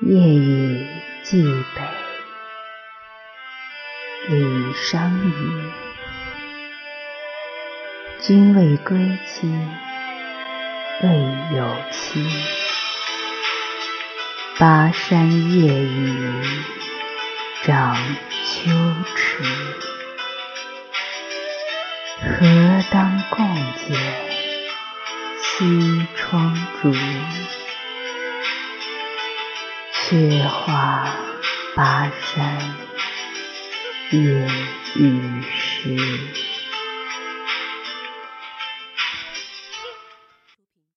夜雨寄北，李商隐。君未归期，未有期。巴山夜雨涨秋池，何当共剪西窗烛？却话巴山夜雨时。